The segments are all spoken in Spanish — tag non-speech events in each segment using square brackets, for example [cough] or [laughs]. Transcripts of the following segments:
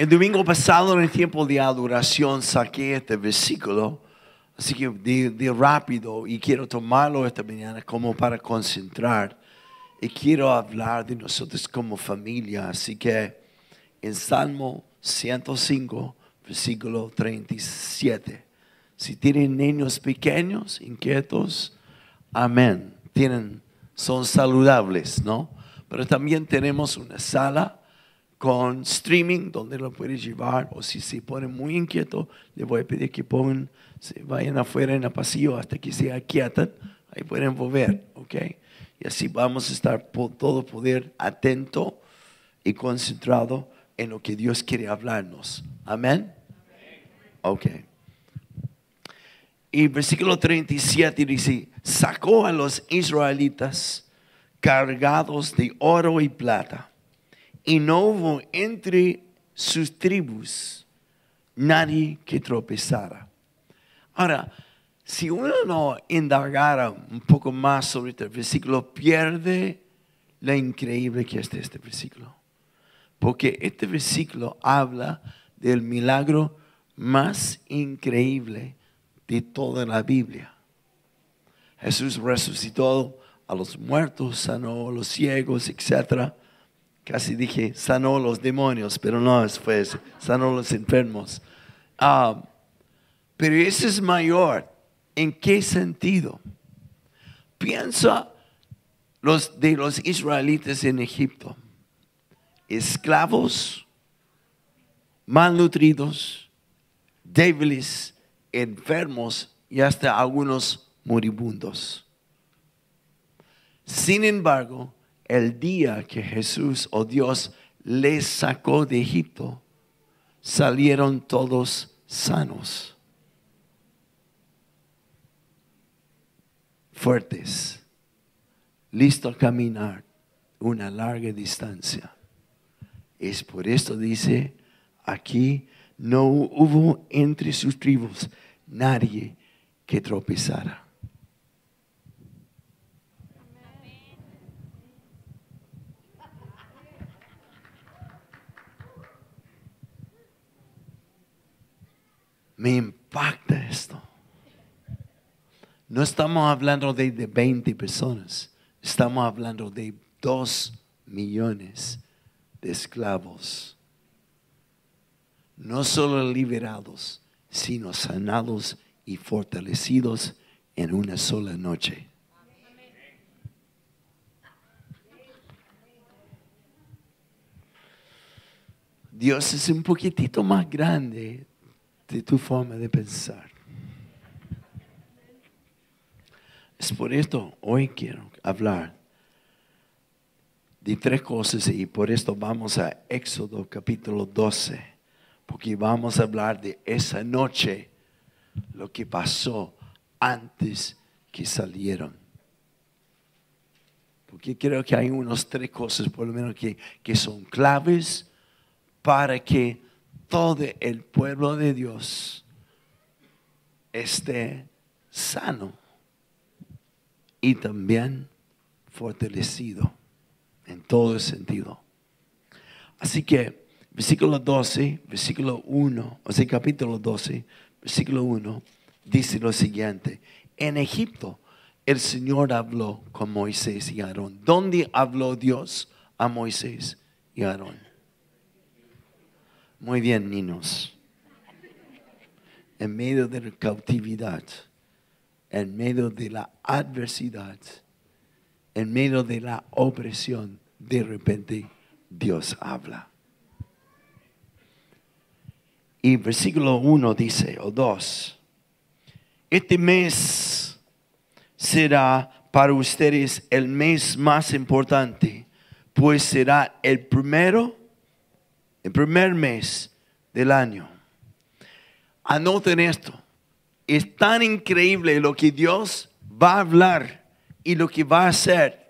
El domingo pasado en el tiempo de adoración saqué este versículo, así que de, rápido y quiero tomarlo esta mañana como para concentrar y quiero hablar de nosotros como familia, así que en Salmo 105, versículo 37. Si tienen niños pequeños, inquietos, amén. Tienen, son saludables, ¿no? Pero también tenemos una sala con streaming donde lo puedes llevar o si se ponen muy inquieto le voy a pedir que pongan, se vayan afuera en el pasillo hasta que se aquietan, ahí pueden volver, ¿ok? Y así vamos a estar por todo poder atento y concentrado en lo que Dios quiere hablarnos. Amén. Ok. Y versículo 37 dice, sacó a los israelitas cargados de oro y plata y no hubo entre sus tribus nadie que tropezara. Ahora, si uno no indagara un poco más sobre este versículo, pierde lo increíble que es este versículo. Porque este versículo habla del milagro más increíble de toda la Biblia. Jesús resucitó a los muertos, sanó a los ciegos, etcétera Casi dije, sanó los demonios, pero no, fue sanó los enfermos. Ah, pero ese es mayor. ¿En qué sentido? Piensa los, de los israelitas en Egipto. Esclavos, malnutridos, débiles, enfermos y hasta algunos moribundos. Sin embargo, el día que Jesús o Dios les sacó de Egipto, salieron todos sanos, fuertes, listos a caminar una larga distancia. Es por esto dice, aquí no hubo entre sus tribus nadie que tropezara. Me impacta esto. No estamos hablando de, de 20 personas, estamos hablando de 2 millones de esclavos. No solo liberados, sino sanados y fortalecidos en una sola noche. Dios es un poquitito más grande de tu forma de pensar. Es por esto hoy quiero hablar de tres cosas y por esto vamos a Éxodo capítulo 12, porque vamos a hablar de esa noche, lo que pasó antes que salieron. Porque creo que hay unas tres cosas por lo menos que, que son claves para que todo el pueblo de Dios esté sano y también fortalecido en todo el sentido. Así que, versículo 12, versículo 1, o sea, capítulo 12, versículo 1, dice lo siguiente. En Egipto el Señor habló con Moisés y Aarón. ¿Dónde habló Dios a Moisés y Aarón? Muy bien, niños. En medio de la cautividad, en medio de la adversidad, en medio de la opresión, de repente Dios habla. Y versículo 1 dice, o 2, este mes será para ustedes el mes más importante, pues será el primero el primer mes del año. Anoten esto. Es tan increíble lo que Dios va a hablar y lo que va a hacer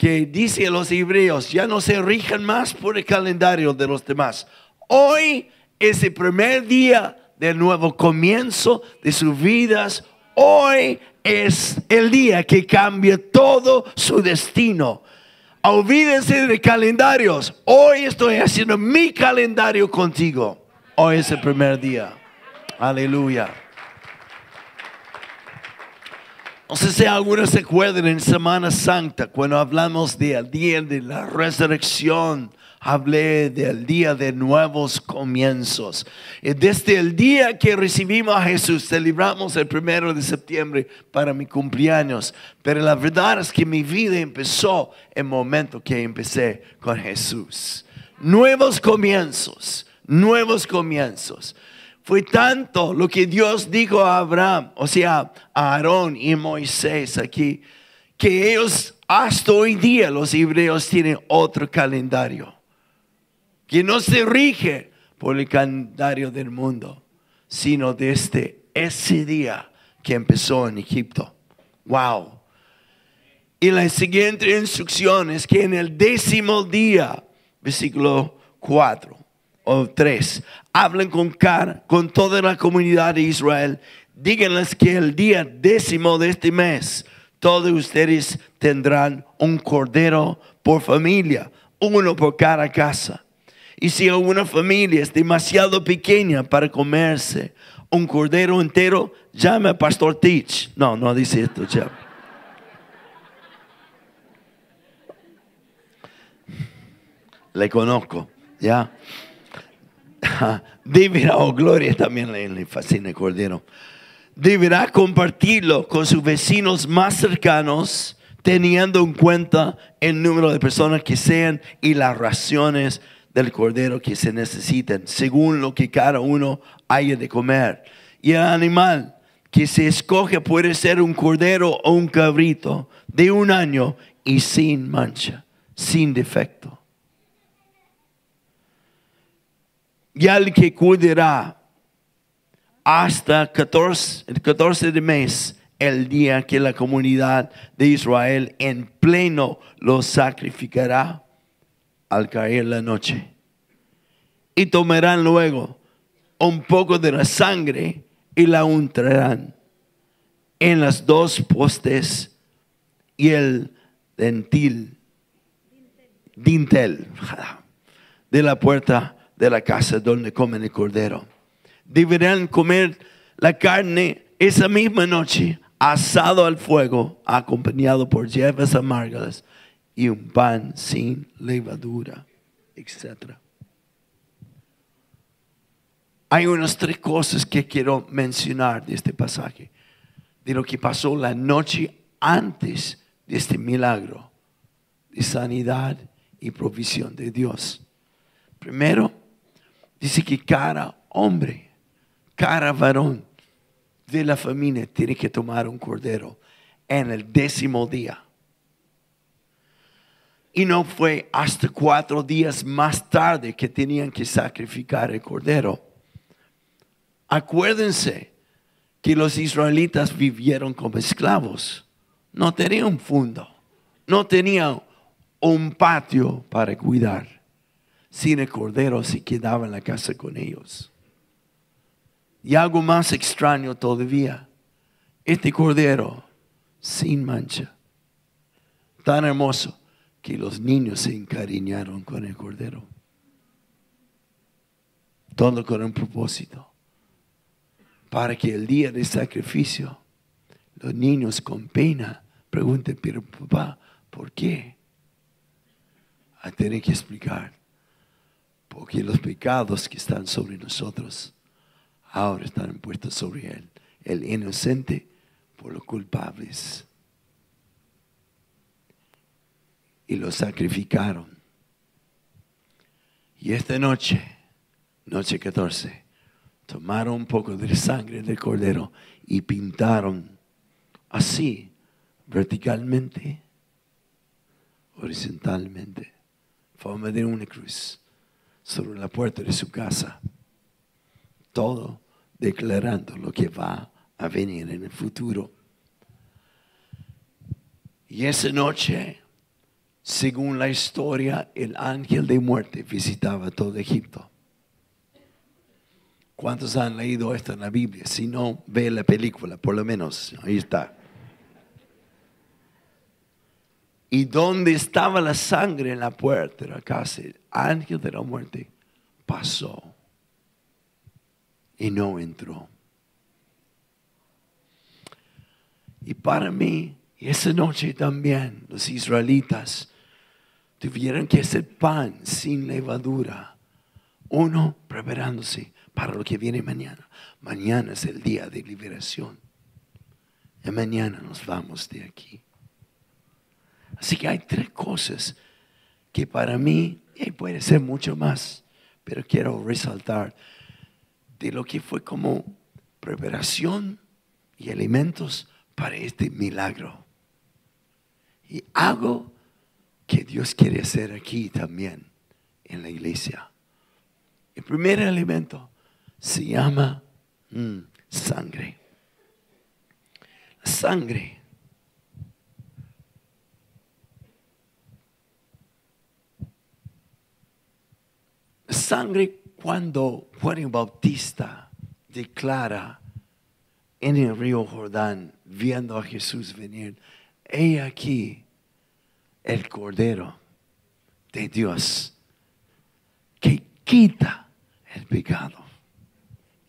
que dice a los hebreos, ya no se rijan más por el calendario de los demás. Hoy es el primer día del nuevo comienzo de sus vidas. Hoy es el día que cambia todo su destino. Olvídense de calendarios. Hoy estoy haciendo mi calendario contigo. Hoy es el primer día. Aleluya. No sé si algunos se acuerdan en Semana Santa, cuando hablamos del día de la resurrección, hablé del día de nuevos comienzos. Y desde el día que recibimos a Jesús, celebramos el primero de septiembre para mi cumpleaños. Pero la verdad es que mi vida empezó el momento que empecé con Jesús. Nuevos comienzos, nuevos comienzos. Fue tanto lo que Dios dijo a Abraham, o sea, a Aarón y Moisés aquí, que ellos hasta hoy día los hebreos tienen otro calendario, que no se rige por el calendario del mundo, sino desde ese día que empezó en Egipto. Wow. Y la siguiente instrucción es que en el décimo día, versículo 4 o 3, hablen con, con toda la comunidad de Israel. Díganles que el día décimo de este mes, todos ustedes tendrán un cordero por familia, uno por cada casa. Y si una familia es demasiado pequeña para comerse un cordero entero, llame a Pastor Teach. No, no dice esto ya. Le conozco, ¿ya? [laughs] deberá, oh gloria también le, fascina el cordero, deberá compartirlo con sus vecinos más cercanos, teniendo en cuenta el número de personas que sean y las raciones del cordero que se necesiten, según lo que cada uno haya de comer. Y el animal que se escoge puede ser un cordero o un cabrito de un año y sin mancha, sin defecto. y al que cuidará hasta 14, el 14 de mes, el día que la comunidad de Israel en pleno lo sacrificará al caer la noche. Y tomarán luego un poco de la sangre y la untarán en las dos postes y el dentil, dintel [laughs] de la puerta de la casa donde comen el cordero. Deberán comer la carne esa misma noche, asado al fuego, acompañado por hierbas amargas y un pan sin levadura, etc. Hay unas tres cosas que quiero mencionar de este pasaje, de lo que pasó la noche antes de este milagro de sanidad y provisión de Dios. Primero, Dice que cada hombre, cada varón de la familia tiene que tomar un cordero en el décimo día. Y no fue hasta cuatro días más tarde que tenían que sacrificar el cordero. Acuérdense que los israelitas vivieron como esclavos. No tenían un fondo, no tenían un patio para cuidar sin el cordero se quedaba en la casa con ellos. Y algo más extraño todavía, este cordero sin mancha, tan hermoso que los niños se encariñaron con el cordero. Todo con un propósito, para que el día del sacrificio, los niños con pena pregunten, pero papá, ¿por qué? A tener que explicar porque los pecados que están sobre nosotros ahora están puestos sobre él. El inocente por los culpables. Y lo sacrificaron. Y esta noche, noche 14, tomaron un poco de sangre del cordero y pintaron así, verticalmente, horizontalmente, forma de una cruz sobre la puerta de su casa. Todo declarando lo que va a venir en el futuro. Y esa noche, según la historia, el ángel de muerte visitaba todo Egipto. ¿Cuántos han leído esto en la Biblia? Si no, ve la película, por lo menos. Ahí está. Y donde estaba la sangre en la puerta de la casa, el ángel de la muerte pasó y no entró. Y para mí, y esa noche también, los israelitas tuvieron que hacer pan sin levadura. Uno preparándose para lo que viene mañana. Mañana es el día de liberación. Y mañana nos vamos de aquí. Así que hay tres cosas que para mí, y puede ser mucho más, pero quiero resaltar de lo que fue como preparación y alimentos para este milagro. Y algo que Dios quiere hacer aquí también en la iglesia. El primer elemento se llama mm, sangre. Sangre sangre cuando Juan Bautista declara en el río Jordán, viendo a Jesús venir, he aquí el Cordero de Dios que quita el pecado.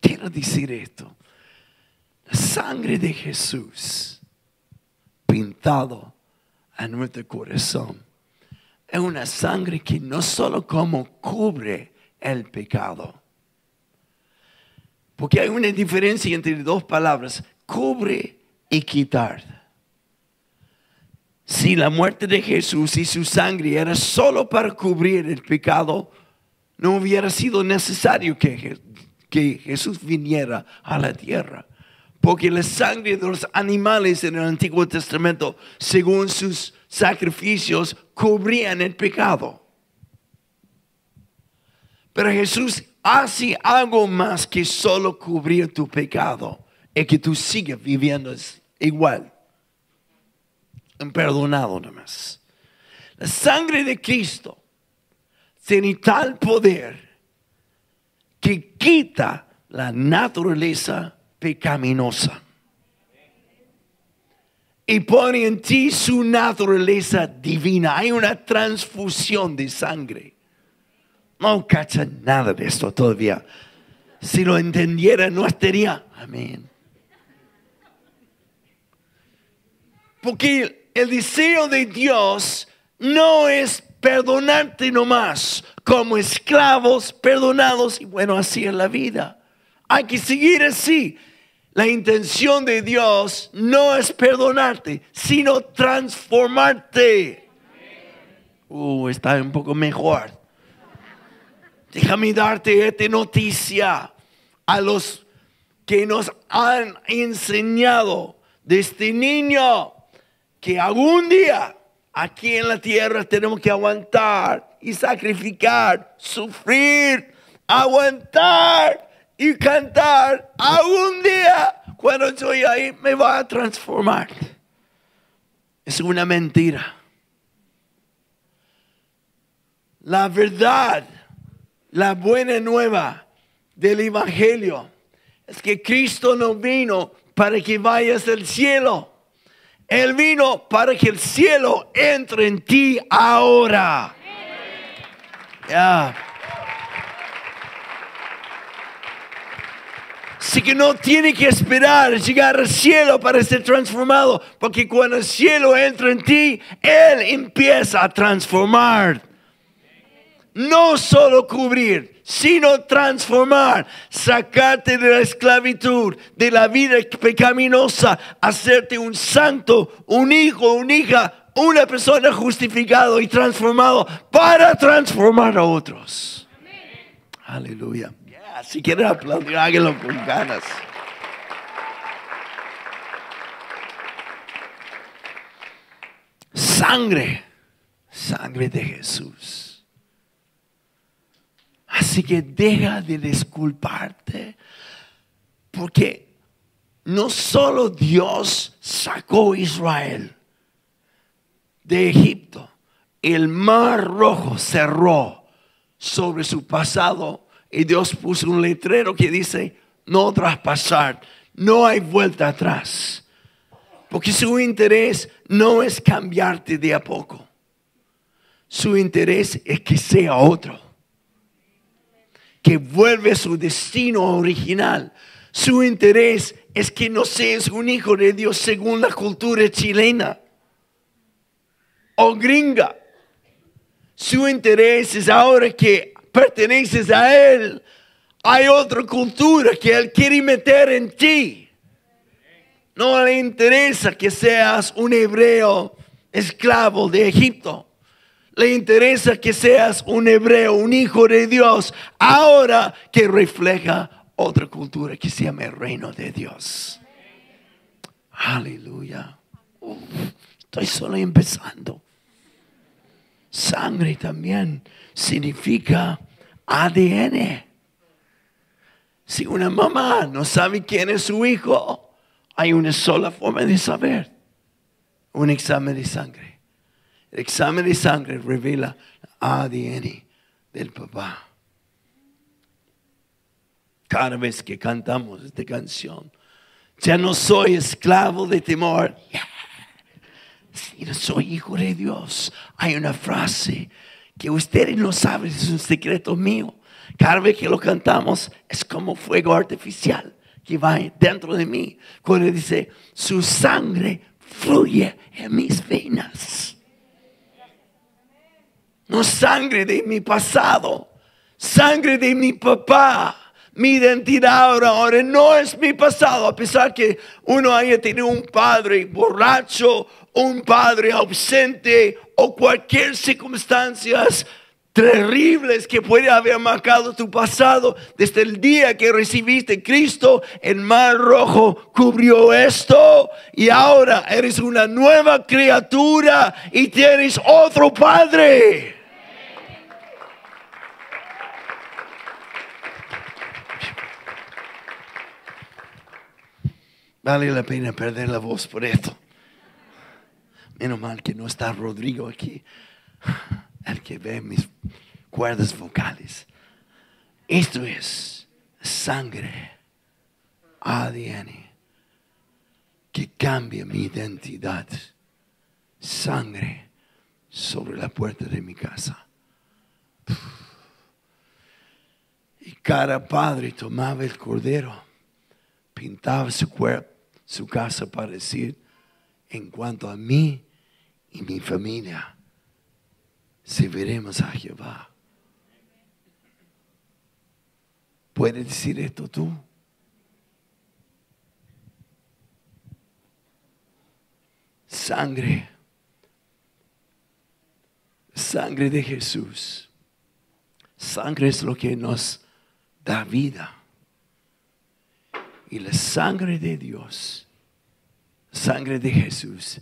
Quiero decir esto, la sangre de Jesús pintado a nuestro corazón es una sangre que no solo como cubre el pecado. Porque hay una diferencia entre dos palabras, cubre y quitar. Si la muerte de Jesús y su sangre era solo para cubrir el pecado, no hubiera sido necesario que, Jesús viniera a la tierra. Porque la sangre de los animales en el Antiguo Testamento, según sus sacrificios, cubrían el pecado. Pero Jesús hace algo más que solo cubrir tu pecado y que tú sigas viviendo igual. Perdonado nomás. La sangre de Cristo tiene tal poder que quita la naturaleza pecaminosa y pone en ti su naturaleza divina. Hay una transfusión de sangre. No cacha nada de esto todavía. Si lo entendiera, no estaría. Amén. Porque el deseo de Dios no es perdonarte nomás como esclavos perdonados y bueno, así es la vida. Hay que seguir así. La intención de Dios no es perdonarte, sino transformarte. Uh, está un poco mejor. Déjame darte esta noticia a los que nos han enseñado desde este niño que algún día aquí en la tierra tenemos que aguantar y sacrificar, sufrir, aguantar y cantar. Algún día, cuando estoy ahí, me va a transformar. Es una mentira. La verdad la buena nueva del Evangelio es que Cristo no vino para que vayas al cielo. Él vino para que el cielo entre en ti ahora. Así que no tiene que esperar llegar al cielo para ser transformado, porque cuando el cielo entra en ti, Él empieza a transformar no solo cubrir, sino transformar, sacarte de la esclavitud, de la vida pecaminosa, hacerte un santo, un hijo, una hija, una persona justificado y transformado para transformar a otros. Aleluya. si quieren aplaudir, háganlo con ganas. Sangre, sangre de Jesús Así que deja de disculparte, porque no solo Dios sacó a Israel de Egipto, el mar rojo cerró sobre su pasado y Dios puso un letrero que dice, no traspasar, no hay vuelta atrás. Porque su interés no es cambiarte de a poco. Su interés es que sea otro. Que vuelve a su destino original. Su interés es que no seas un hijo de Dios según la cultura chilena o gringa. Su interés es ahora que perteneces a Él. Hay otra cultura que Él quiere meter en ti. No le interesa que seas un hebreo esclavo de Egipto. Le interesa que seas un hebreo, un hijo de Dios, ahora que refleja otra cultura que se llama el reino de Dios. Aleluya. estoy solo empezando. Sangre también significa ADN. Si una mamá no sabe quién es su hijo, hay una sola forma de saber. Un examen de sangre. El examen de sangre revela ADN del papá. Cada vez que cantamos esta canción, ya no soy esclavo de temor. Si no soy hijo de Dios, hay una frase que ustedes no saben, es un secreto mío. Cada vez que lo cantamos es como fuego artificial que va dentro de mí. Cuando dice, su sangre fluye en mis venas. No sangre de mi pasado, sangre de mi papá. Mi identidad ahora, no es mi pasado, a pesar que uno haya tenido un padre borracho, un padre ausente o cualquier circunstancia terribles que puede haber marcado tu pasado desde el día que recibiste Cristo, el mar rojo cubrió esto y ahora eres una nueva criatura y tienes otro Padre. Vale la pena perder la voz por esto. Menos mal que no está Rodrigo aquí el que ve mis cuerdas vocales. Esto es sangre, ADN, que cambia mi identidad. Sangre sobre la puerta de mi casa. Y cada padre tomaba el cordero, pintaba su cuerpo, su casa para decir, en cuanto a mí y mi familia, serviremos a Jehová. ¿Puedes decir esto tú? Sangre, sangre de Jesús. Sangre es lo que nos da vida. Y la sangre de Dios, sangre de Jesús,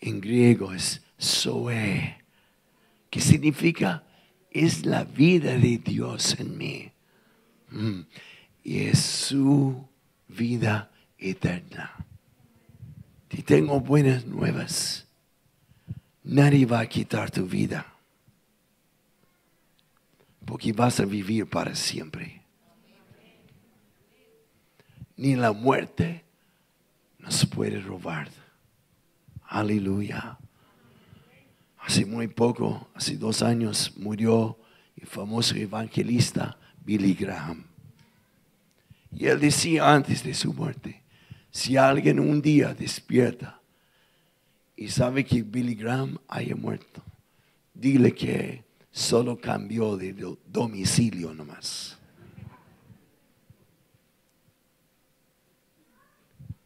en griego es Zoe que significa es la vida de Dios en mí. Mm. Y es su vida eterna. Y tengo buenas nuevas. Nadie va a quitar tu vida. Porque vas a vivir para siempre. Ni la muerte nos puede robar. Aleluya. Hace muy poco, hace dos años, murió el famoso evangelista Billy Graham. Y él decía antes de su muerte, si alguien un día despierta y sabe que Billy Graham haya muerto, dile que solo cambió de domicilio nomás.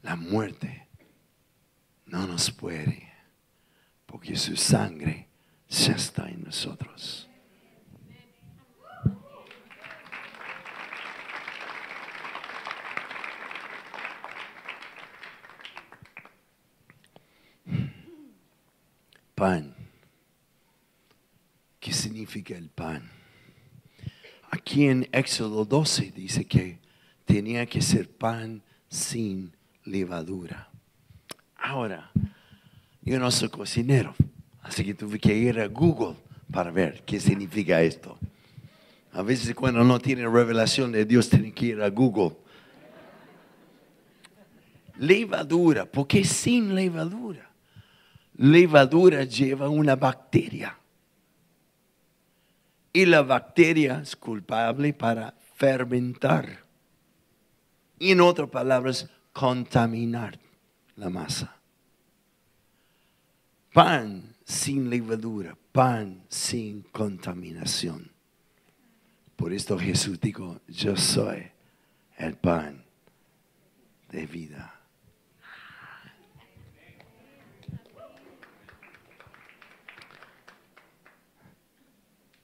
La muerte no nos puede porque su sangre ya está en nosotros. Pan. ¿Qué significa el pan? Aquí en Éxodo 12 dice que tenía que ser pan sin levadura. Ahora, yo no soy cocinero, así que tuve que ir a Google para ver qué significa esto. A veces cuando no tiene revelación de Dios, tiene que ir a Google. levadura. ¿Por qué sin levadura? Levadura lleva una bacteria. Y la bacteria es culpable para fermentar. Y en otras palabras, contaminar la masa. Pan sin levadura, pan sin contaminación. Por esto Jesús dijo, yo soy el pan de vida.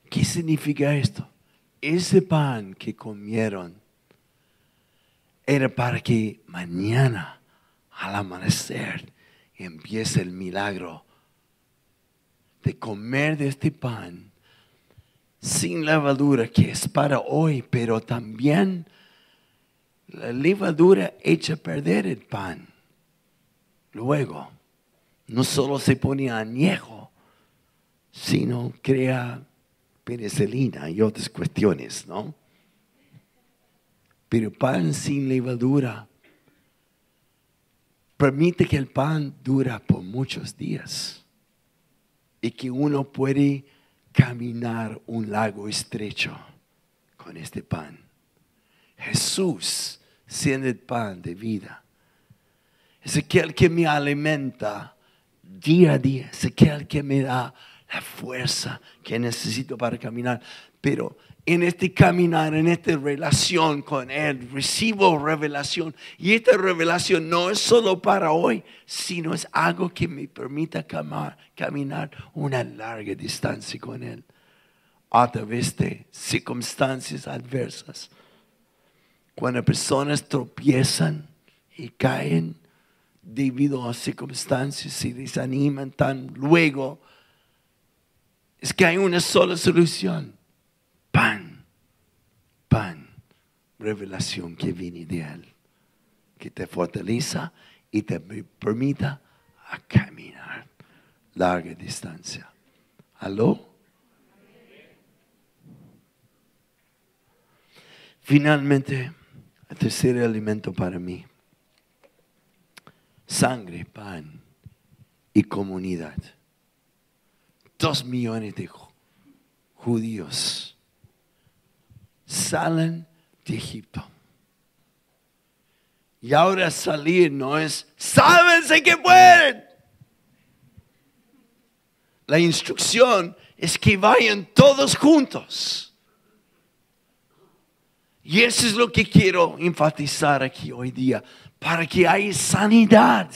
¿Qué significa esto? Ese pan que comieron era para que mañana al amanecer empiece el milagro de comer de este pan sin levadura que es para hoy, pero también la levadura echa a perder el pan. Luego, no solo se pone añejo, sino crea penicilina y otras cuestiones, ¿no? Pero pan sin levadura permite que el pan dura por muchos días y que uno puede caminar un lago estrecho con este pan. Jesús siendo el pan de vida. Es aquel que me alimenta día a día, es aquel que me da la fuerza que necesito para caminar. Pero en este caminar, en esta relación con Él, recibo revelación. Y esta revelación no es solo para hoy, sino es algo que me permita caminar una larga distancia con Él a través de circunstancias adversas. Cuando personas tropiezan y caen debido a circunstancias y desaniman tan luego, es que hay una sola solución pan, pan, revelación que viene de Él, que te fortaleza y te permita a caminar larga distancia. ¿Aló? Finalmente, el tercer alimento para mí, sangre, pan y comunidad. Dos millones de judíos salen de Egipto. Y ahora salir no es, sábense que pueden. La instrucción es que vayan todos juntos. Y eso es lo que quiero enfatizar aquí hoy día, para que haya sanidad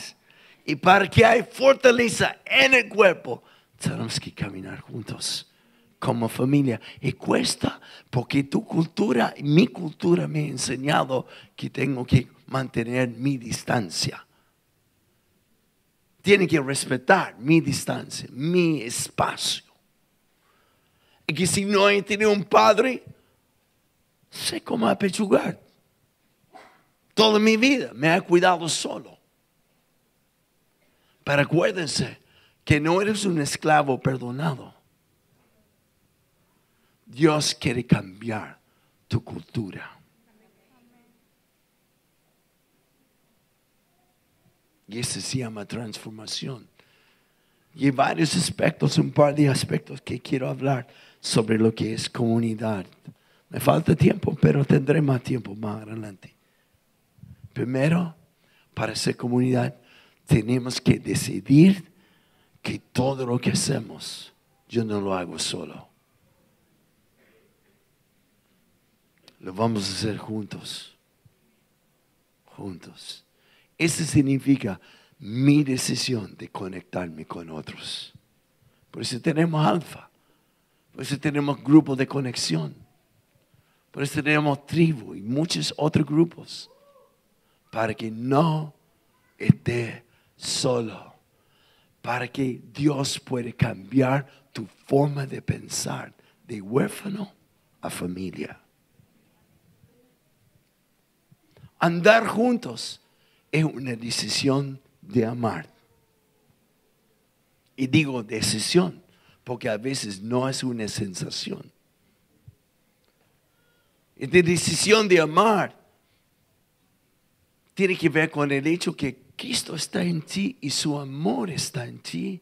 y para que haya fortaleza en el cuerpo, tenemos que caminar juntos como familia. Y cuesta porque tu cultura, mi cultura me ha enseñado que tengo que mantener mi distancia. Tiene que respetar mi distancia, mi espacio. Y que si no he tenido un padre, sé cómo apechugar. Toda mi vida me ha cuidado solo. Pero acuérdense que no eres un esclavo perdonado Dios quiere cambiar tu cultura. Y eso se llama transformación. Y hay varios aspectos, un par de aspectos que quiero hablar sobre lo que es comunidad. Me falta tiempo, pero tendré más tiempo más adelante. Primero, para ser comunidad, tenemos que decidir que todo lo que hacemos, yo no lo hago solo. Lo vamos a hacer juntos. Juntos. Eso significa mi decisión de conectarme con otros. Por eso tenemos alfa. Por eso tenemos grupos de conexión. Por eso tenemos tribu y muchos otros grupos. Para que no esté solo. Para que Dios pueda cambiar tu forma de pensar de huérfano a familia. Andar juntos es una decisión de amar. Y digo decisión porque a veces no es una sensación. Es de decisión de amar. tiene que ver con el hecho que Cristo está en ti y su amor está en ti.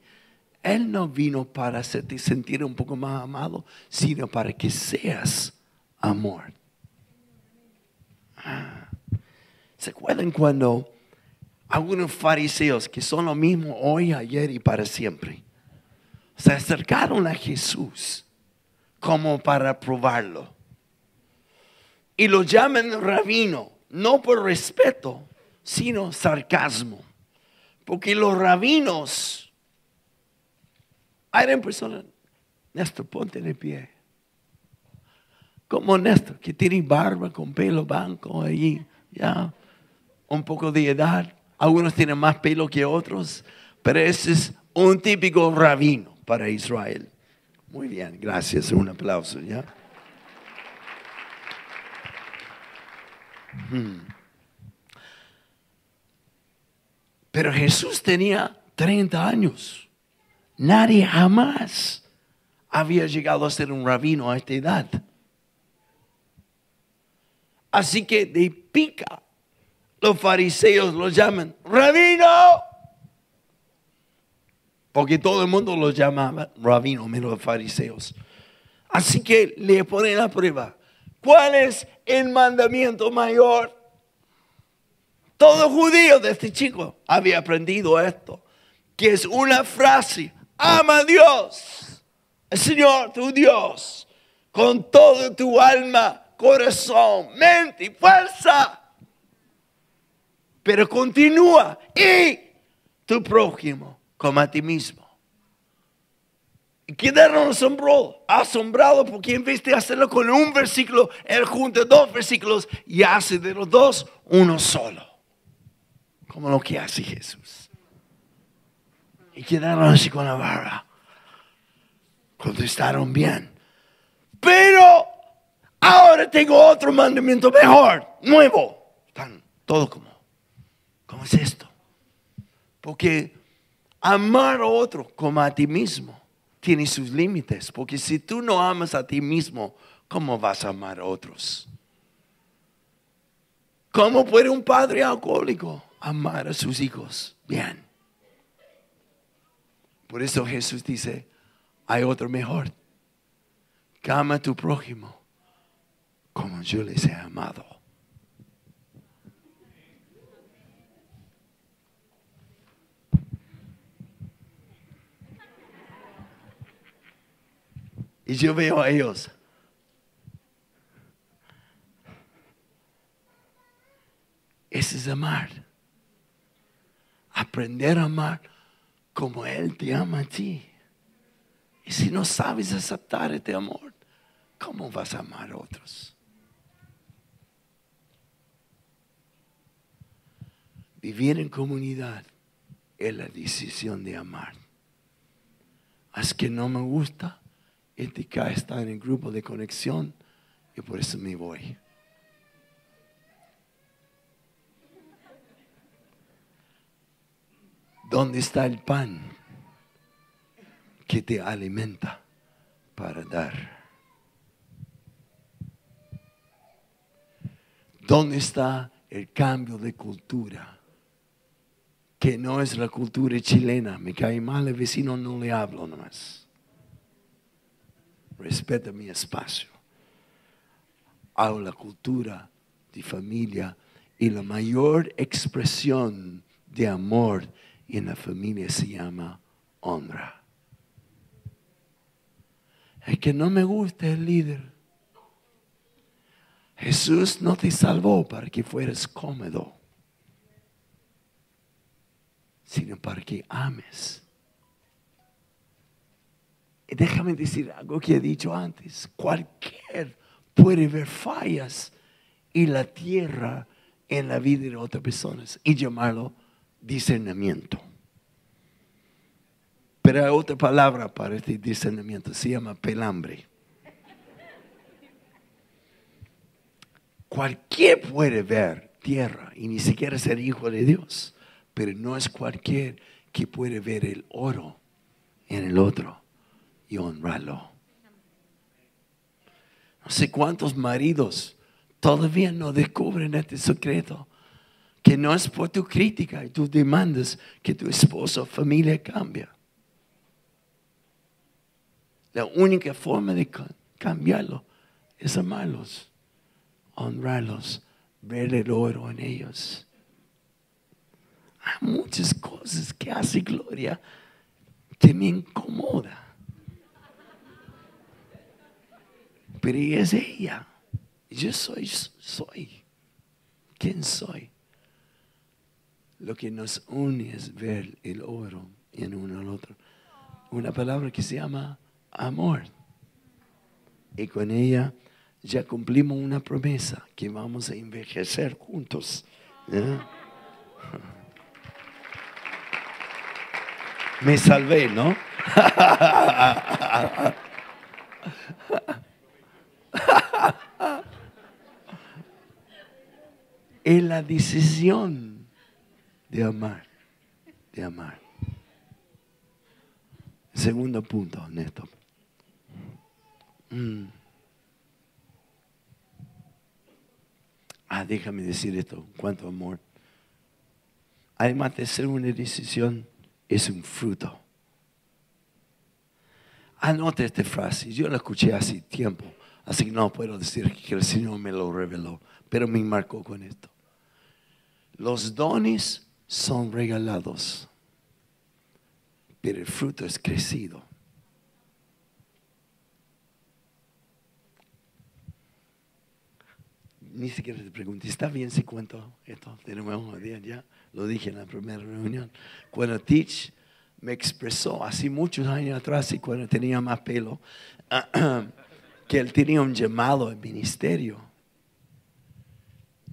Él no vino para hacerte sentir un poco más amado, sino para que seas amor. Ah. ¿Se cuando algunos fariseos que son lo mismo hoy, ayer y para siempre se acercaron a Jesús como para probarlo? Y lo llaman rabino, no por respeto, sino sarcasmo. Porque los rabinos eran personas, Néstor, ponte de pie. Como Néstor, que tiene barba con pelo blanco allí, ya, un poco de edad. Algunos tienen más pelo que otros, pero ese es un típico rabino para Israel. Muy bien, gracias. Un aplauso, ¿ya? Hmm. Pero Jesús tenía 30 años. Nadie jamás había llegado a ser un rabino a esta edad. Así que de pica, los fariseos lo llaman rabino. Porque todo el mundo lo llamaba rabino, menos los fariseos. Así que le ponen la prueba. ¿Cuál es el mandamiento mayor? Todo judío de este chico había aprendido esto, que es una frase, ama a Dios, el Señor tu Dios, con todo tu alma, corazón, mente y fuerza. Pero continúa y tu prójimo como a ti mismo. Y quedaron asombrados, asombrados porque en vez de hacerlo con un versículo, él junta dos versículos y hace de los dos uno solo como lo que hace Jesús. Y quedaron así con la barra. Contestaron bien. Pero ahora tengo otro mandamiento mejor, nuevo. Están todo como, ¿cómo es esto? Porque amar a otro como a ti mismo tiene sus límites. Porque si tú no amas a ti mismo, ¿cómo vas a amar a otros? ¿Cómo puede un padre alcohólico amar a sus hijos bien. Por eso Jesús dice, hay otro mejor. Que ama a tu prójimo como yo les he amado. Y yo veo a ellos Ese es amar aprender a amar como Él te ama a ti. Y si no sabes aceptar este amor, ¿cómo vas a amar a otros? Vivir en comunidad es la decisión de amar. Es que no me gusta, este está en el grupo de conexión y por eso me voy. ¿Dónde está el pan que te alimenta para dar? ¿Dónde está el cambio de cultura? Que no es la cultura chilena. Me cae mal el vecino, no le hablo nomás. Respeta mi espacio. Hago la cultura de familia y la mayor expresión de amor en la familia se llama honra. Es que no me gusta el líder. Jesús no te salvó para que fueras cómodo, sino para que ames. Déjame decir algo que he dicho antes. Cualquier puede ver fallas y la tierra en la vida de otras personas y llamarlo discernimiento. Pero hay otra palabra para este discernimiento, se llama pelambre. Cualquier puede ver tierra y ni siquiera ser hijo de Dios, pero no es cualquier que puede ver el oro en el otro y honrarlo. No sé cuántos maridos todavía no descubren este secreto que no es por tu crítica y tus demandas que tu esposo o familia cambia. La única forma de cambiarlo es amarlos, honrarlos, ver el oro en ellos. Hay muchas cosas que hace Gloria que me incomoda. Pero es ella. Yo soy, soy. ¿Quién soy? Lo que nos une es ver el oro en uno al otro. Una palabra que se llama amor. Y con ella ya cumplimos una promesa que vamos a envejecer juntos. Me salvé, ¿no? [laughs] [laughs] es la decisión de amar, de amar. Segundo punto, Néstor. Mm. Ah, déjame decir esto, cuánto amor. Además de ser una decisión, es un fruto. Anote esta frase, yo la escuché hace tiempo, así que no puedo decir que el Señor me lo reveló, pero me marcó con esto. Los dones son regalados, pero el fruto es crecido. Ni siquiera te pregunté, ¿está bien si cuento esto de nuevo? Ya lo dije en la primera reunión. Cuando Teach me expresó hace muchos años atrás y cuando tenía más pelo, [clears throat] que él tenía un llamado al ministerio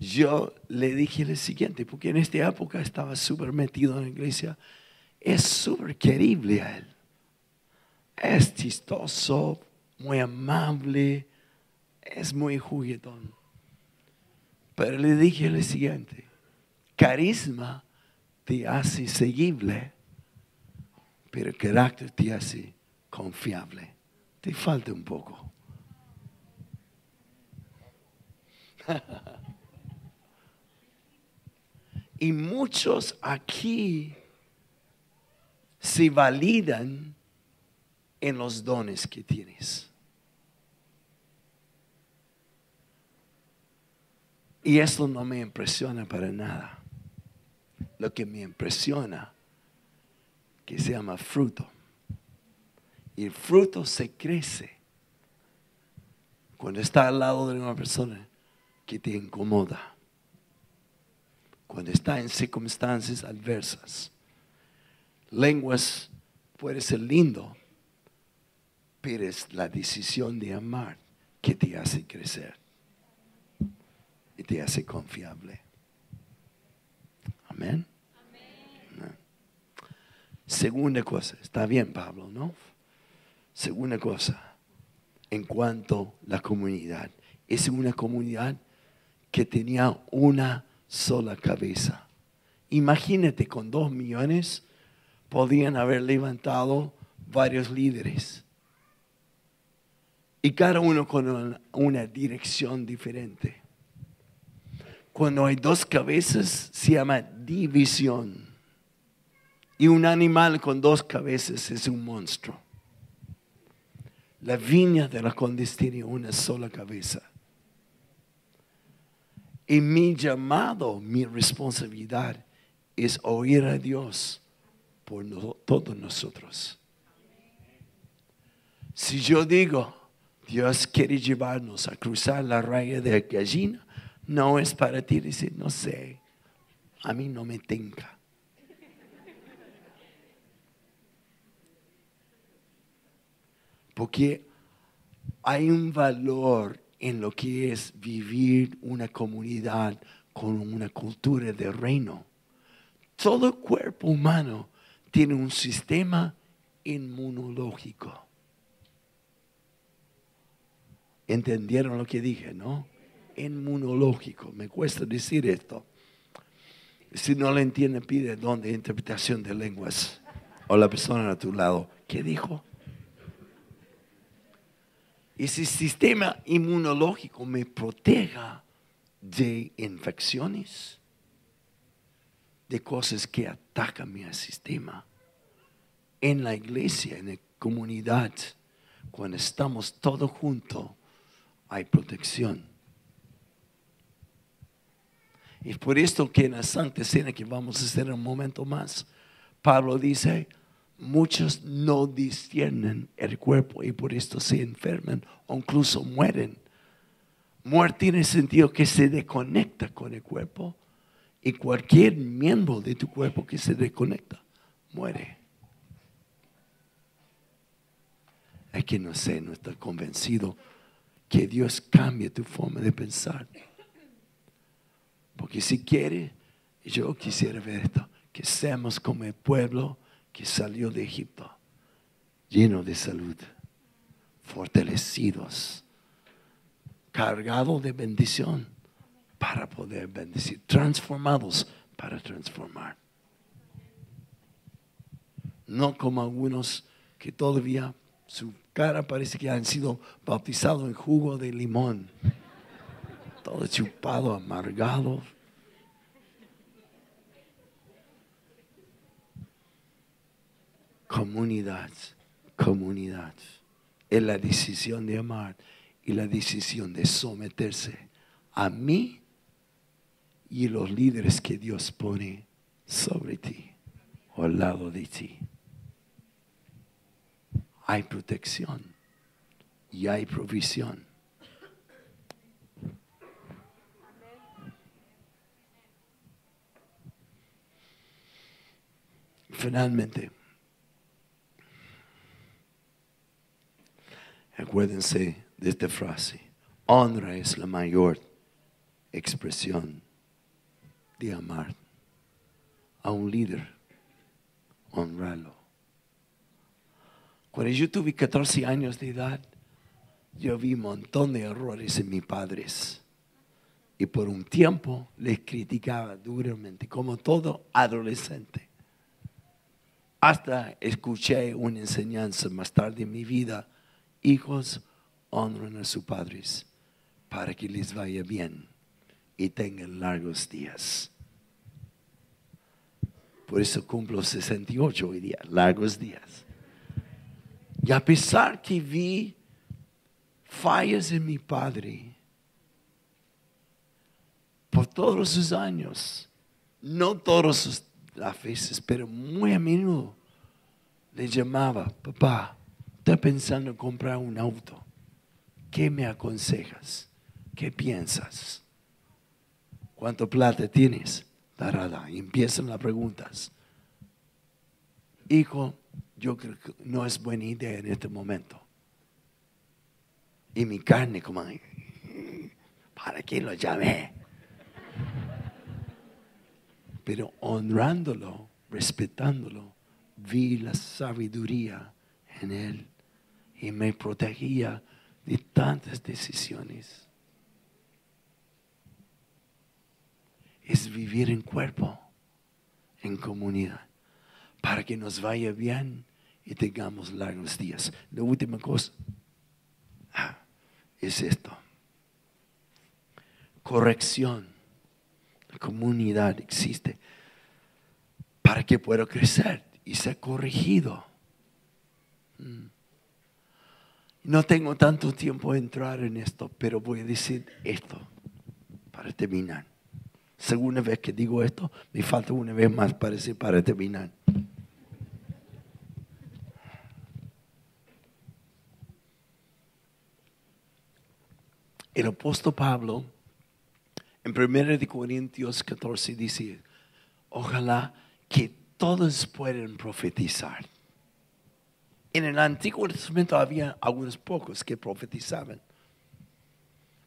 yo le dije lo siguiente, porque en esta época estaba súper metido en la iglesia, es súper querible a él. Es chistoso, muy amable, es muy juguetón. Pero le dije lo siguiente, carisma te hace seguible, pero carácter te hace confiable. Te falta un poco. Y muchos aquí se validan en los dones que tienes. Y esto no me impresiona para nada. Lo que me impresiona, que se llama fruto. Y el fruto se crece cuando está al lado de una persona que te incomoda cuando está en circunstancias adversas. Lenguas puede ser lindo, pero es la decisión de amar que te hace crecer y te hace confiable. Amén. Segunda cosa, está bien Pablo, ¿no? Segunda cosa, en cuanto a la comunidad, es una comunidad que tenía una sola cabeza. Imagínate, con dos millones podían haber levantado varios líderes. Y cada uno con una, dirección diferente. Cuando hay dos cabezas se llama división. Y un animal con dos cabezas es un monstruo. La viña de la Condés tiene una sola cabeza. Y mi llamado, mi responsabilidad es oír a Dios por todos nosotros. Si yo digo, Dios quiere llevarnos a cruzar la raya de gallina, no es para ti decir, no sé, a mí no me tenga. Porque hay un valor en lo que es vivir una comunidad con una cultura de reino. Todo cuerpo humano tiene un sistema inmunológico. ¿Entendieron lo que dije, no? Inmunológico. Me cuesta decir esto. Si no lo entiende, pide dónde interpretación de lenguas. O la persona a tu lado. ¿Qué dijo? Ese sistema inmunológico me proteja de infecciones, de cosas que atacan mi sistema. En la iglesia, en la comunidad, cuando estamos todos juntos, hay protección. Y por esto que en la Santa Cena que vamos a hacer un momento más, Pablo dice, muchos no disciernen el cuerpo y por esto se enferman o incluso mueren. Muerte tiene sentido que se desconecta con el cuerpo y cualquier miembro de tu cuerpo que se desconecta muere. Es que no sé, no está convencido que Dios cambie tu forma de pensar. Porque si quiere, yo quisiera ver esto, que seamos como el pueblo que salió de Egipto, lleno de salud, fortalecidos, cargados de bendición para poder bendecir, transformados para transformar. No como algunos que todavía su cara parece que han sido bautizados en jugo de limón, todo chupado, amargado, comunidad, comunidad. Es la decisión de amar y la decisión de someterse a mí y los líderes que Dios pone sobre ti o al lado de ti. Hay protección y hay provisión. Finalmente, Acuérdense de esta frase. Honra es la mayor expresión de amar a un líder. Honrarlo. Cuando yo tuve 14 años de edad, yo vi un montón de errores en mis padres. Y por un tiempo les criticaba duramente, como todo adolescente. Hasta escuché una enseñanza más tarde en mi vida hijos honran a sus padres para que les vaya bien y tengan largos días. Por eso cumplo 68 hoy día, largos días. Y a pesar que vi fallas en mi padre, por todos sus años, no todas las veces, pero muy a menudo, le llamaba, papá, Estoy pensando en comprar un auto. ¿Qué me aconsejas? ¿Qué piensas? ¿Cuánto plata tienes? Darada. Y empiezan las preguntas. Hijo, yo creo que no es buena idea en este momento. Y mi carne como, ¿para qué lo llamé? Pero honrándolo, respetándolo, vi la sabiduría en él y me protegía de tantas decisiones. Es vivir en cuerpo, en comunidad, para que nos vaya bien y tengamos largos días. La última cosa ah, es esto. Corrección. La comunidad existe para que pueda crecer y ser corregido. Mm. No tengo tanto tiempo de entrar en esto, pero voy a decir esto para terminar. Segunda vez que digo esto, me falta una vez más para decir para terminar. El apóstol Pablo, en 1 Corintios 14, dice, ojalá que todos puedan profetizar. En el Antiguo Testamento había algunos pocos que profetizaban.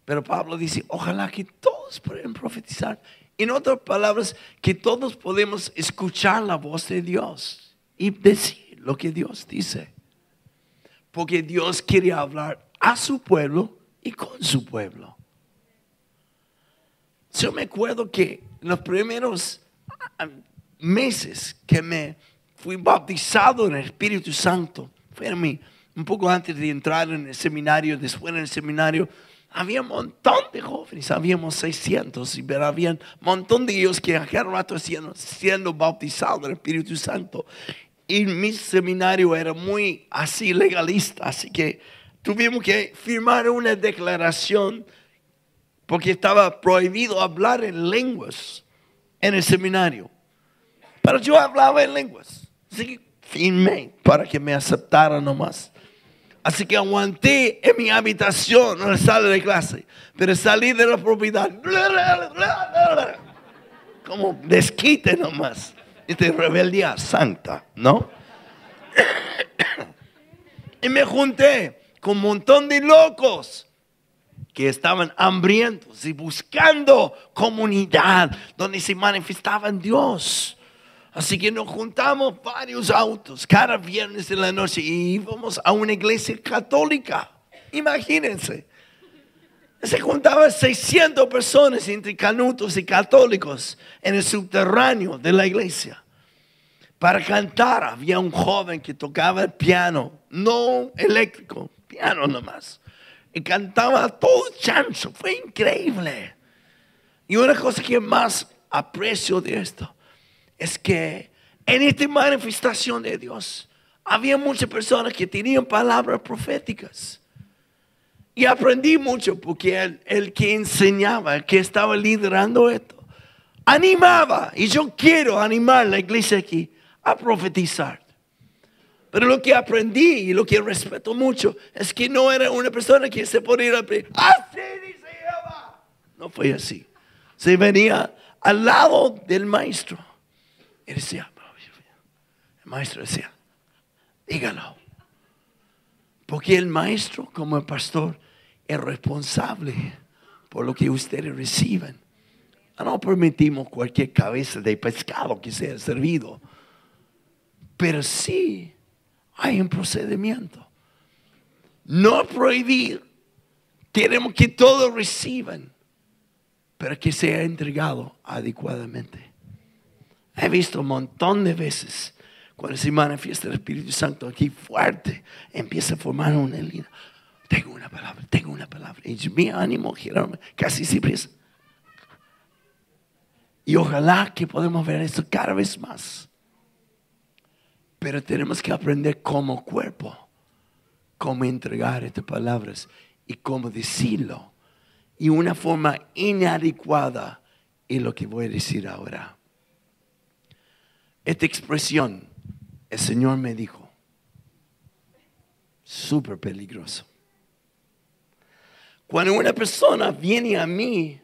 Pero Pablo dice, ojalá que todos puedan profetizar. En otras palabras, que todos podemos escuchar la voz de Dios y decir lo que Dios dice. Porque Dios quiere hablar a su pueblo y con su pueblo. Yo me acuerdo que los primeros ah, meses que me fui bautizado en el Espíritu Santo, fue un poco antes de entrar en el seminario, después en el seminario, había un montón de jóvenes, habíamos 600, pero había un montón de ellos que a cada rato siendo, siendo bautizados del Espíritu Santo. Y mi seminario era muy así legalista, así que tuvimos que firmar una declaración porque estaba prohibido hablar en lenguas en el seminario. Pero yo hablaba en lenguas, así que firmé para que me aceptaran nomás. Así que aguanté en mi habitación en la sala de clase. Pero salí de la propiedad. Como desquite nomás. Esta rebeldía santa, ¿no? Y me junté con un montón de locos que estaban hambrientos y buscando comunidad donde se manifestaba Dios. Así que nos juntamos varios autos cada viernes de la noche y íbamos a una iglesia católica. Imagínense. Se juntaban 600 personas entre canutos y católicos en el subterráneo de la iglesia. Para cantar había un joven que tocaba el piano, no eléctrico, piano nomás. Y cantaba todo chancho, fue increíble. Y una cosa que más aprecio de esto es que en esta manifestación de Dios había muchas personas que tenían palabras proféticas. Y aprendí mucho porque el, que enseñaba, el que estaba liderando esto, animaba. Y yo quiero animar a la iglesia aquí a profetizar. Pero lo que aprendí y lo que respeto mucho es que no era una persona que se ponía a decir, así dice. No fue así. Se venía al lado del maestro y decía, el maestro decía, dígalo. Porque el maestro, como el pastor, es responsable por lo que ustedes reciben. No permitimos cualquier cabeza de pescado que sea servido. Pero sí hay un procedimiento. No prohibir. Queremos que todos reciban, pero que sea entregado adecuadamente. He visto un montón de veces cuando se manifiesta el Espíritu Santo aquí fuerte, empieza a formar una línea. Tengo una palabra, tengo una palabra. Y mi ánimo girarme casi siempre es. Y ojalá que podamos ver esto cada vez más. Pero tenemos que aprender como cuerpo cómo entregar estas palabras y cómo decirlo. Y una forma inadecuada es lo que voy a decir ahora esta expresión, el Señor me dijo, súper peligroso. Cuando una persona viene a mí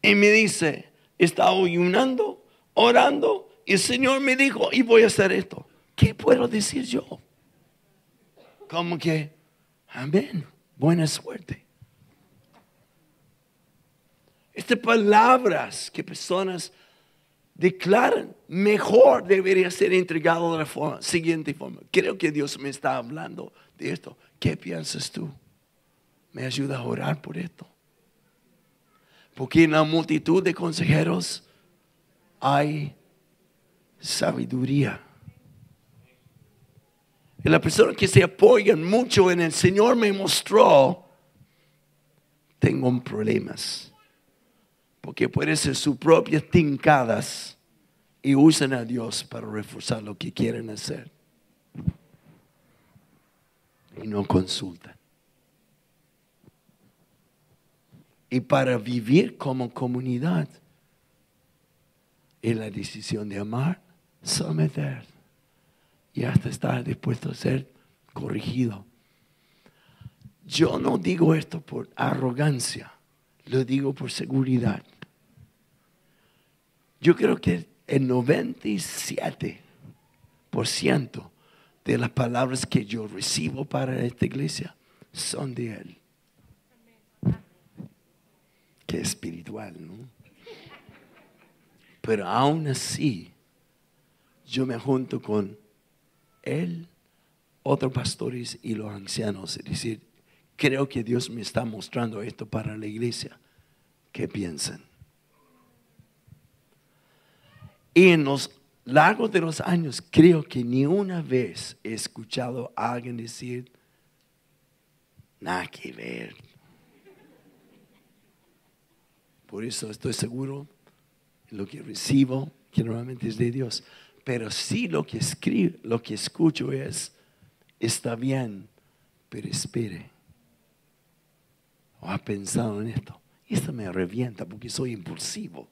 y me dice, está ayunando, orando, y el Señor me dijo, y voy a hacer esto, ¿qué puedo decir yo? Como que, amén, buena suerte. Estas palabras que personas declaran, mejor debería ser entregado de la forma, siguiente forma. Creo que Dios me está hablando de esto. ¿Qué piensas tú? ¿Me ayuda a orar por esto? Porque en la multitud de consejeros hay sabiduría. Y la persona que se apoya mucho en el Señor me mostró, tengo problemas porque puede ser sus propias tincadas y usan a Dios para reforzar lo que quieren hacer. Y no consultan. Y para vivir como comunidad, es la decisión de amar, someter y hasta estar dispuesto a ser corregido. Yo no digo esto por arrogancia, lo digo por seguridad. Yo creo que el 97% de las palabras que yo recibo para esta iglesia son de Él. Que espiritual, ¿no? Pero aún así, yo me junto con Él, otros pastores y los ancianos. Es decir, creo que Dios me está mostrando esto para la iglesia. ¿Qué piensan? Y en los largos de los años, creo que ni una vez he escuchado a alguien decir, nada que ver. Por eso estoy seguro, lo que recibo, que normalmente es de Dios. Pero sí lo que escribo, lo que escucho es, está bien, pero espere. ¿O ha pensado en esto? Esto me revienta porque soy impulsivo.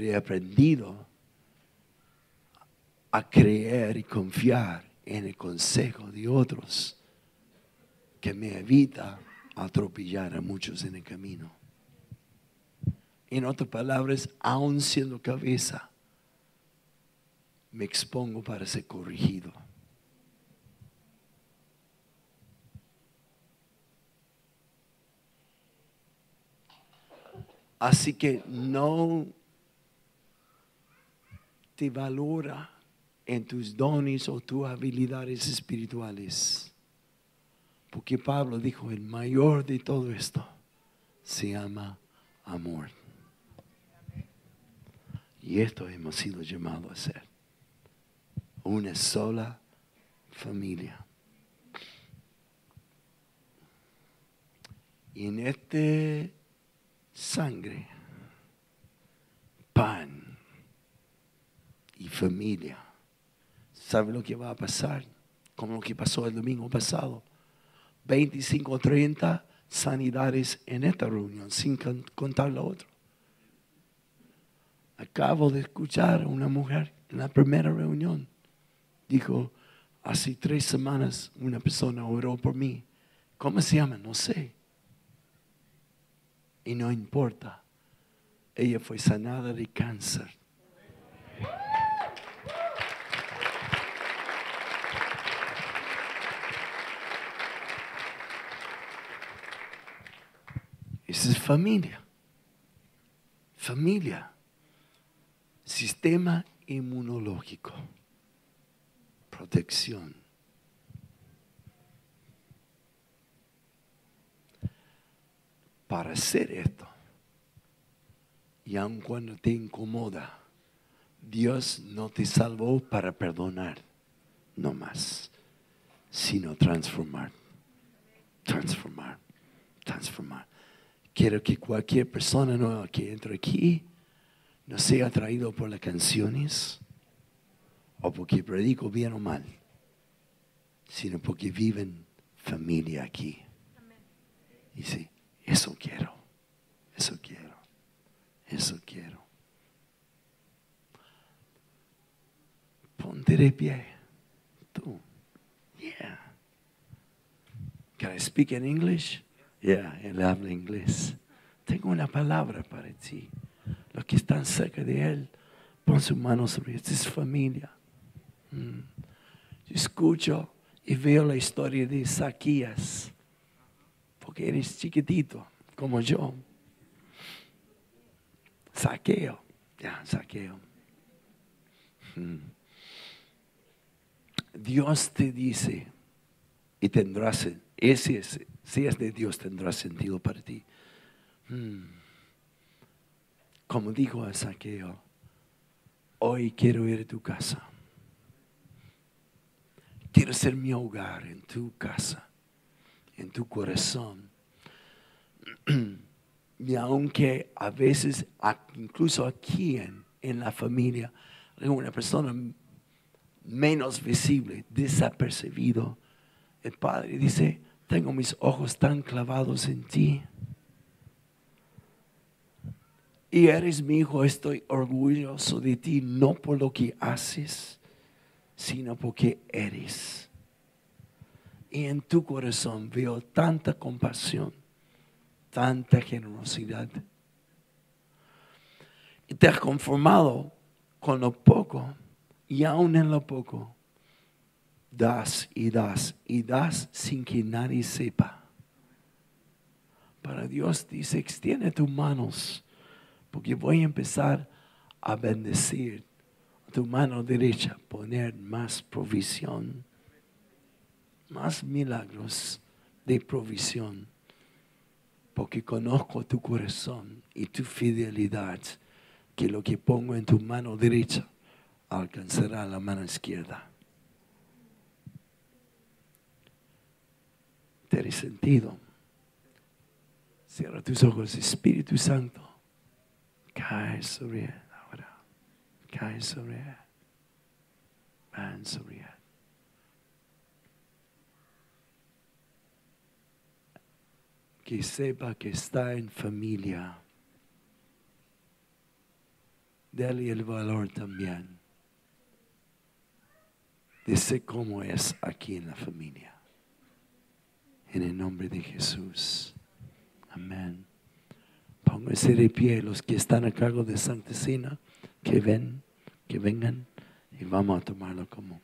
He aprendido a creer y confiar en el consejo de otros que me evita atropellar a muchos en el camino. En otras palabras, aún siendo cabeza, me expongo para ser corregido. Así que no valora en tus dones o tus habilidades espirituales. Porque Pablo dijo, el mayor de todo esto se llama amor. Y esto hemos sido llamados a ser. Una sola familia. Y en este sangre, pan y familia. ¿Sabe lo que va a pasar? Como lo que pasó el domingo pasado. 25 o 30 sanidades en esta reunión, sin contar la otra. Acabo de escuchar a una mujer en la primera reunión. Dijo, hace tres semanas una persona oró por mí. ¿Cómo se llama? No sé. Y no importa. Ella fue sanada de cáncer. Esa es familia. Familia. Sistema inmunológico. Protección. para hacer esto. Y aun cuando te incomoda, Dios no te salvó para perdonar, no más, sino transformar, transformar, transformar. Quiero que cualquier persona nueva que entre aquí no sea atraído por las canciones o porque predico bien o mal, sino porque viven familia aquí. Y sí, eso quiero, eso quiero, eso quiero. Ponte de pie, tú. Yeah. Can I speak in English? Yeah, él habla inglés. Tengo una palabra para ti. Los que están cerca de él, pon su mano sobre es familia. Mm. Escucho y veo la historia de Isaquías porque eres chiquitito como yo. Saqueo, ya, saqueo. Hmm. Dios te dice y tendrás, ese, ese, si es de Dios, tendrá sentido para ti. Hmm. Como dijo a Saqueo, hoy quiero ir a tu casa. Quiero ser mi hogar en tu casa en tu corazón. [clears throat] y aunque a veces, incluso aquí en, en la familia, una persona menos visible, desapercibido, el Padre dice, tengo mis ojos tan clavados en ti. Y eres mi hijo, estoy orgulloso de ti, no por lo que haces, sino porque eres y en tu corazón veo tanta compasión, tanta generosidad. Y te has conformado con lo poco y aún en lo poco das y das y das sin que nadie sepa. Para Dios dice, extiende tus manos porque voy a empezar a bendecir tu mano derecha, poner más provisión más milagros de provisión, porque conozco tu corazón y tu fidelidad, que lo que pongo en tu mano derecha alcanzará la mano izquierda. ¿Tiene sentido? Cierra tus ojos, Espíritu Santo. Cae sobre ahora. Cae sobre él. Sobre. Que sepa que está en familia. Dale el valor también de ser como es aquí en la familia. En el nombre de Jesús. Amén. Pónganse de pie los que están a cargo de Santa Cena, que ven, que vengan y vamos a tomarlo como.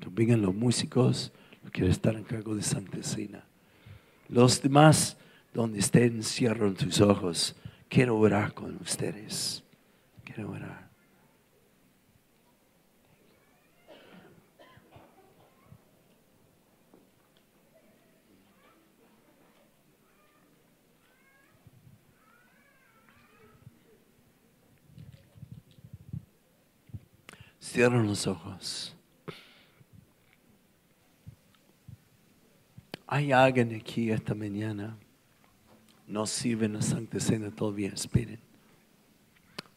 Que vengan los músicos, los que están a cargo de Santa Cena. Los demás, donde estén, cierran sus ojos. Quiero orar con ustedes. Quiero orar. Cierran los ojos. Hay alguien aquí esta mañana. No sirven la Santa Cena todavía, esperen.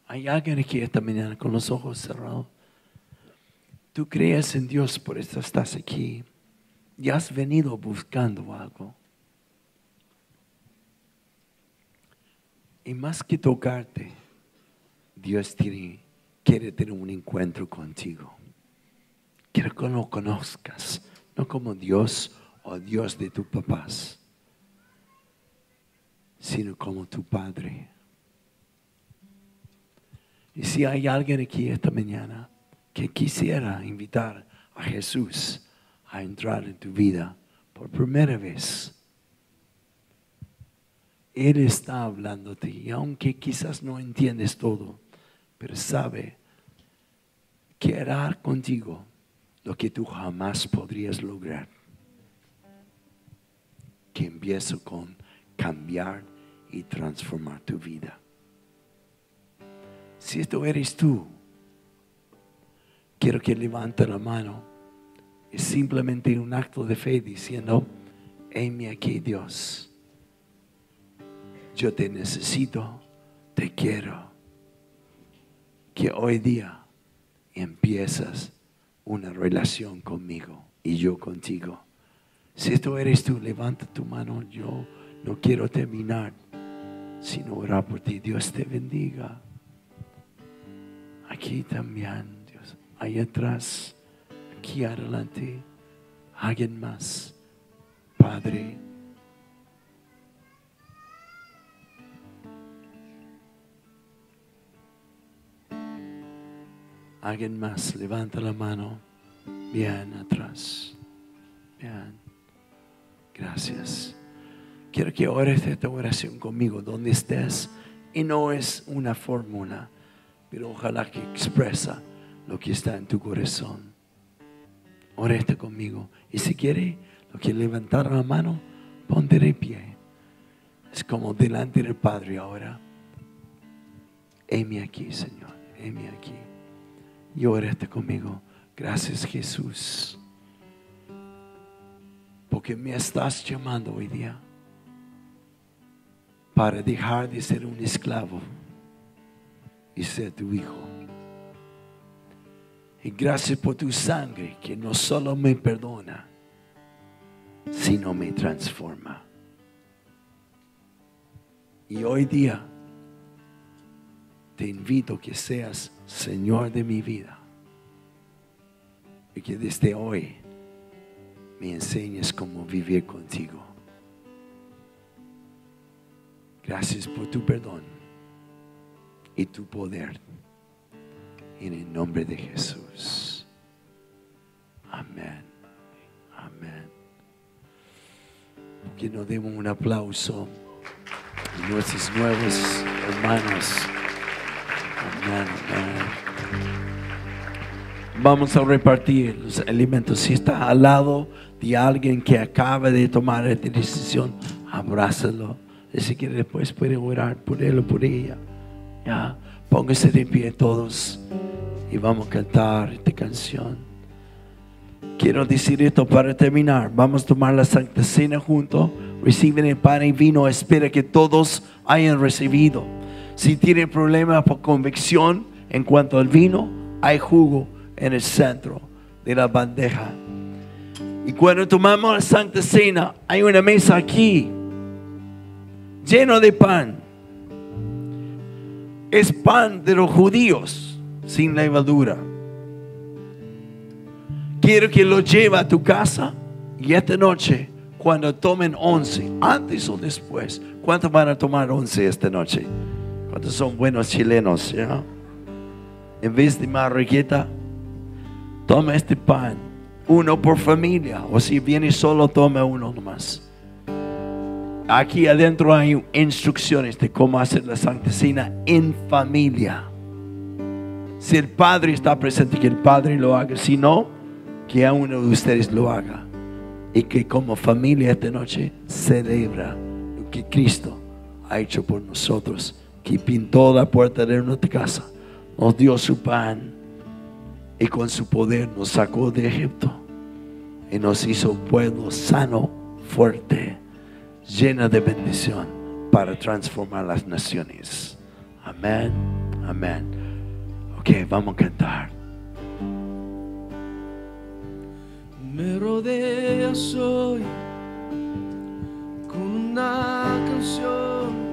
Hay alguien aquí esta mañana con los ojos cerrados. Tú crees en Dios, por eso estás aquí. Y has venido buscando algo. Y más que tocarte, Dios tiene quiere tener un encuentro contigo. Quiero que lo conozcas, no como Dios o Dios de tus papás, sino como tu Padre. Y si hay alguien aquí esta mañana que quisiera invitar a Jesús a entrar en tu vida por primera vez, Él está hablándote y aunque quizás no entiendes todo, pero sabe que hará contigo lo que tú jamás podrías lograr. Que empiezo con cambiar y transformar tu vida. Si esto eres tú, quiero que levante la mano. Es simplemente un acto de fe diciendo, heme aquí Dios. Yo te necesito, te quiero que hoy día empiezas una relación conmigo y yo contigo. Si esto eres tú, levanta tu mano. Yo no quiero terminar sino orar por ti. Dios te bendiga. Aquí también, Dios. Ahí atrás, aquí adelante. Alguien más. Padre. Alguien más, levanta la mano. Bien atrás. Bien. Gracias. Quiero que ores esta oración conmigo, donde estés. Y no es una fórmula, pero ojalá que expresa lo que está en tu corazón. Oreste conmigo. Y si quiere, lo que levantar la mano, ponte de pie. Es como delante del Padre ahora. Heme aquí, Señor. Heme aquí y orate conmigo. Gracias Jesús. Porque me estás llamando hoy día para dejar de ser un esclavo y ser tu hijo. Y gracias por tu sangre que no solo me perdona, sino me transforma. Y hoy día te invito que seas Señor de mi vida. Y que desde hoy me enseñes cómo vivir contigo. Gracias por tu perdón y tu poder. En el nombre de Jesús. Amén. Amén. Que nos demos un aplauso a nuestros nuevos hermanos. Vamos a repartir los alimentos. Si está al lado de alguien que acaba de tomar esta decisión, abrázalo. Si quiere después puede orar por él o por ella. Ya, póngase de pie todos y vamos a cantar esta canción. quiero decir esto para terminar. Vamos a tomar la Santa Cena juntos. Reciben el pan y vino. Espera que todos hayan recibido. Si tienen problemas por convicción en cuanto al vino, hay jugo en el centro de la bandeja. Y cuando tomamos la Santa Cena, hay una mesa aquí lleno de pan. Es pan de los judíos sin levadura. Quiero que lo lleve a tu casa y esta noche, cuando tomen once, antes o después, ¿cuántos van a tomar once esta noche? ¿Cuántos son buenos chilenos? En vez de marraqueta, toma este pan, uno por familia, o si viene solo, toma uno nomás. Aquí adentro hay instrucciones de cómo hacer la Santa Cena en familia. Si el Padre está presente, que el Padre lo haga. Si no, que a uno de ustedes lo haga. Y que como familia esta noche celebra lo que Cristo ha hecho por nosotros. Que pintó la puerta de nuestra casa. Nos dio su pan. Y con su poder nos sacó de Egipto. Y nos hizo pueblo sano, fuerte llena de bendición para transformar las naciones. Amén, amén. Ok, vamos a cantar. Me rodeas hoy con una canción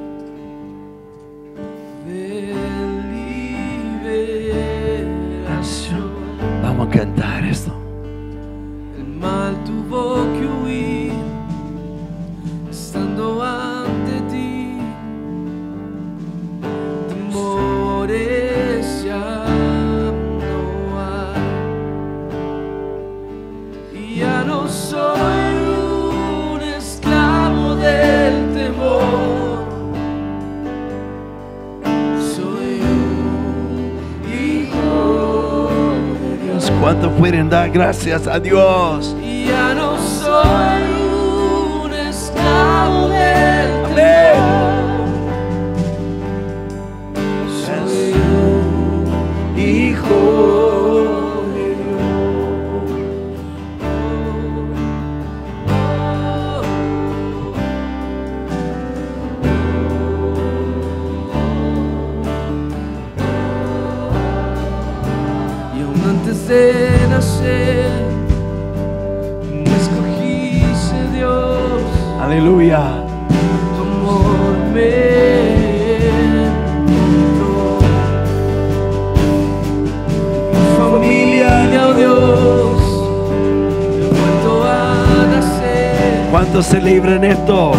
cantar esto. Dios. ¿Cuánto pueden dar gracias a Dios? ¿Cuántos celebran esto?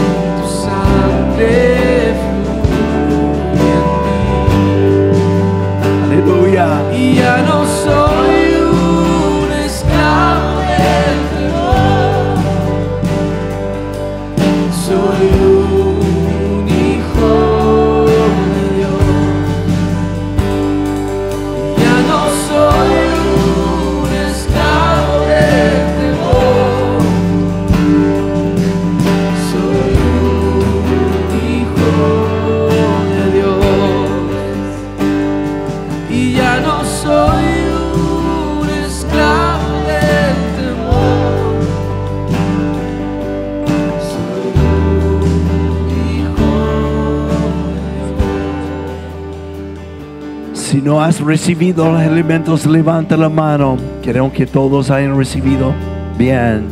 Recibido los elementos, levanta la mano. Queremos que todos hayan recibido. Bien,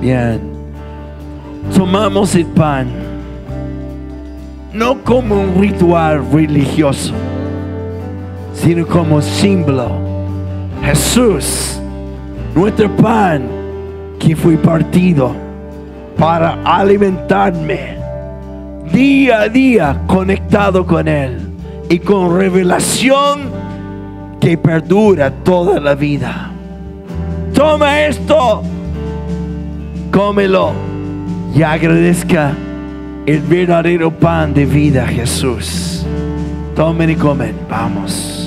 bien. Tomamos el pan. No como un ritual religioso, sino como símbolo. Jesús, nuestro pan que fue partido para alimentarme día a día conectado con Él y con revelación que perdura toda la vida. Toma esto, cómelo y agradezca el verdadero pan de vida, Jesús. Tomen y comen, vamos.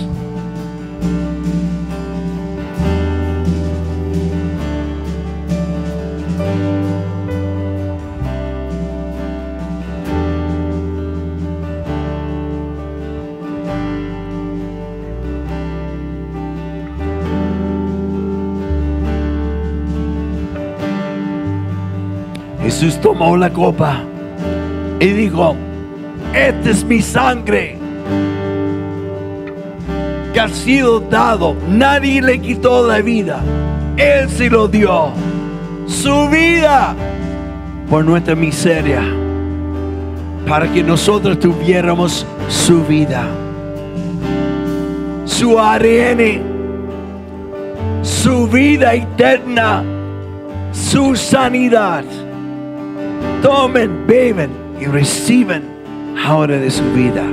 Tomó la copa y dijo, esta es mi sangre que ha sido dado. Nadie le quitó la vida. Él se lo dio. Su vida por nuestra miseria. Para que nosotros tuviéramos su vida. Su ADN. Su vida eterna. Su sanidad. Tomen, beben y reciben ahora de su vida.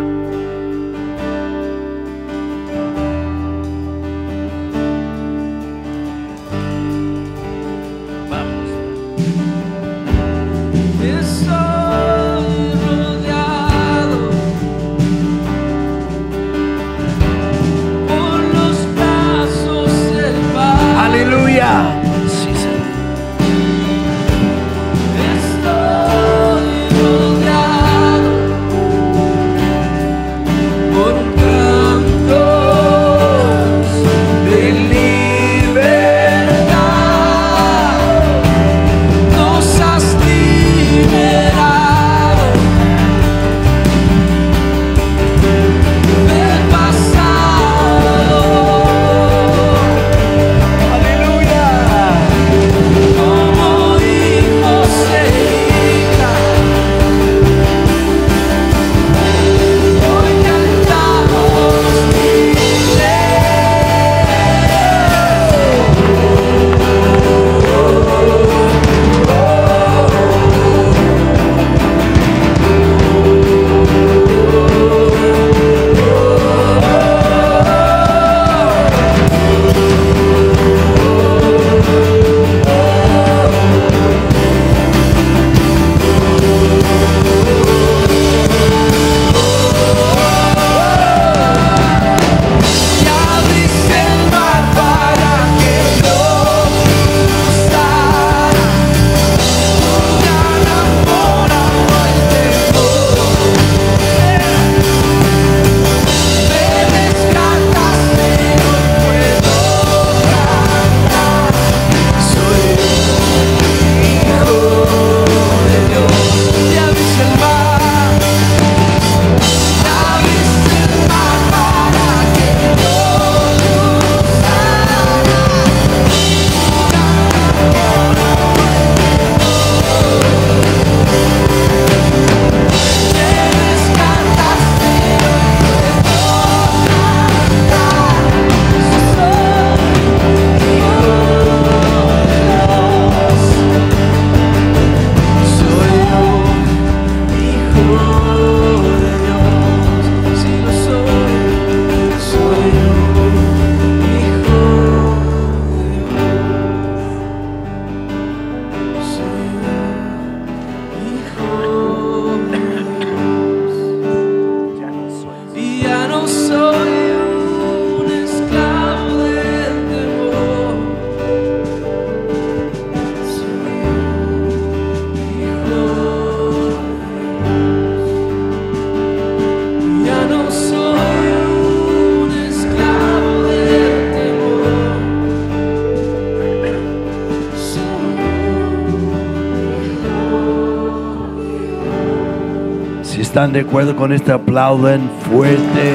Están de acuerdo con este aplauden fuerte,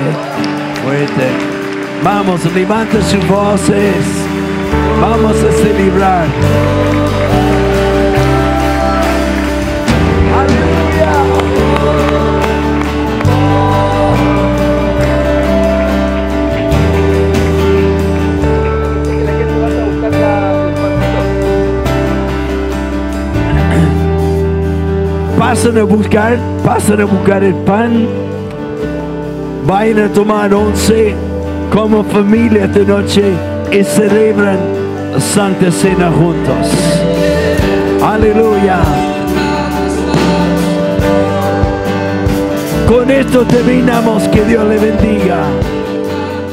fuerte. Vamos, levanten sus voces. Vamos a celebrar. Aleluya. Pasen a buscar, pasen a buscar el pan. Vayan a tomar once como familia esta noche y celebran Santa Cena juntos. Aleluya. Con esto terminamos. Que Dios le bendiga.